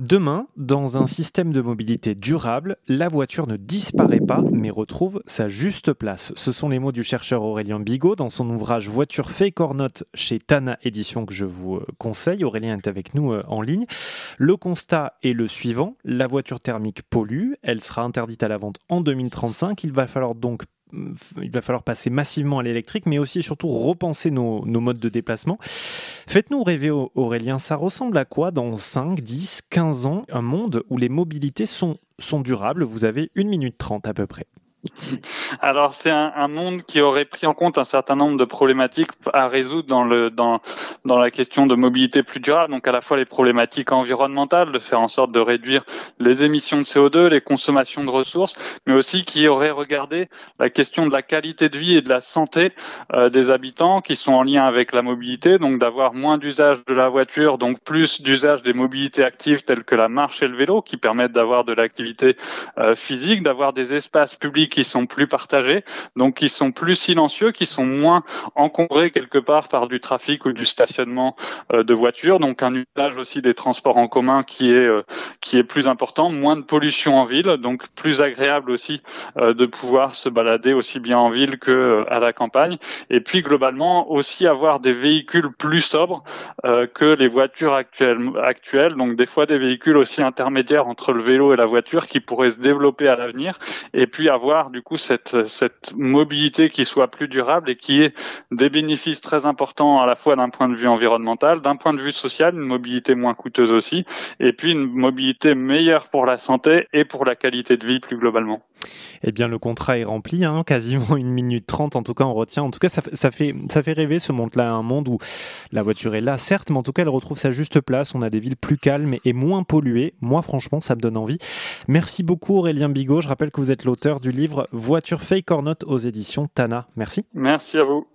Demain, dans un système de mobilité durable, la voiture ne disparaît pas mais retrouve sa juste place. Ce sont les mots du chercheur Aurélien Bigot dans son ouvrage Voiture fake or not chez Tana Édition que je vous euh, conseille. Aurélien est avec nous euh, en ligne. Le constat est le suivant, la voiture thermique pollue, elle sera interdite à la vente en 2035. Il va falloir donc il va falloir passer massivement à l'électrique, mais aussi et surtout repenser nos, modes de déplacement. Faites-nous rêver, Aurélien, ça ressemble à quoi dans 5, 10, 15 ans, un monde où les mobilités sont, sont durables? Vous avez 1 minute 30 à peu près. Alors c'est un, un, monde qui aurait pris en compte un certain nombre de problématiques à résoudre dans le dans dans la question de mobilité plus durable. Donc à la fois les problématiques environnementales, de faire en sorte de réduire les émissions de CO2, les consommations de ressources, mais aussi qui aurait regardé la question de la qualité de vie et de la santé euh, des habitants qui sont en lien avec la mobilité. Donc d'avoir moins d'usage de la voiture, donc plus d'usage des mobilités actives telles que la marche et le vélo, qui permettent d'avoir de l'activité euh, physique, d'avoir des espaces publics qui sont plus partagés, donc qui sont plus silencieux, qui sont moins encombrés quelque part par du trafic ou du stationnement euh, de voitures, donc un usage aussi des transports en commun qui est euh, qui est plus important, moins de pollution en ville, donc plus agréable aussi euh, de pouvoir se balader aussi bien en ville que à la campagne, et puis globalement aussi avoir des véhicules plus sobres que les voitures actuelles actuelles, donc des fois des véhicules aussi intermédiaires entre le vélo et la voiture qui pourraient se développer à l'avenir, et puis avoir du coup cette, cette mobilité qui soit plus durable et qui ait des bénéfices très importants à la fois d'un point de vue environnemental, d'un point de vue social, une mobilité moins coûteuse aussi, et puis une mobilité meilleure pour la santé et pour la qualité de vie plus globalement. Eh bien, le contrat est rempli, hein, quasiment une minute trente. En tout cas, on retient. En tout cas, ça, ça fait, ça fait rêver ce monde-là, un monde où la voiture est là, certes, mais en tout cas, elle retrouve sa juste place. On a des villes plus calmes et moins polluées. Moi, franchement, ça me donne envie. Merci beaucoup, Aurélien Bigot. Je rappelle que vous êtes l'auteur du livre Voiture fake or not aux éditions Tana. Merci. Merci à vous.